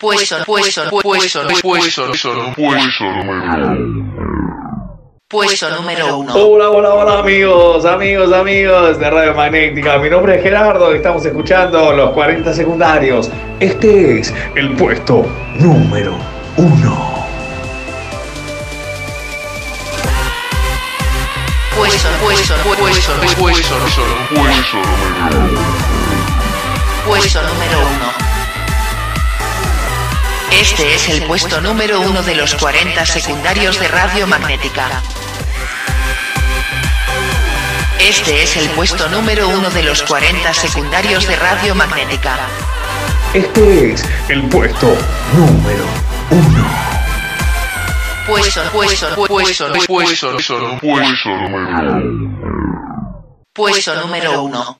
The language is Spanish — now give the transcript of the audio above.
Puesto, puesto, puesto, puesto, puesto número uno. Hola, hola, hola amigos, amigos, amigos de Radio Magnética. Mi nombre es Gerardo y estamos escuchando los 40 secundarios. Este es el puesto número uno. Puesto, puesto, puesto, puesto, puesto número uno. Este es el puesto número uno de los 40 secundarios de Radio Magnética. Este es el puesto número uno de los 40 secundarios de Radio Magnética. Este es el puesto número uno. Puesto, puesto, puesto, puesto, puesto número uno.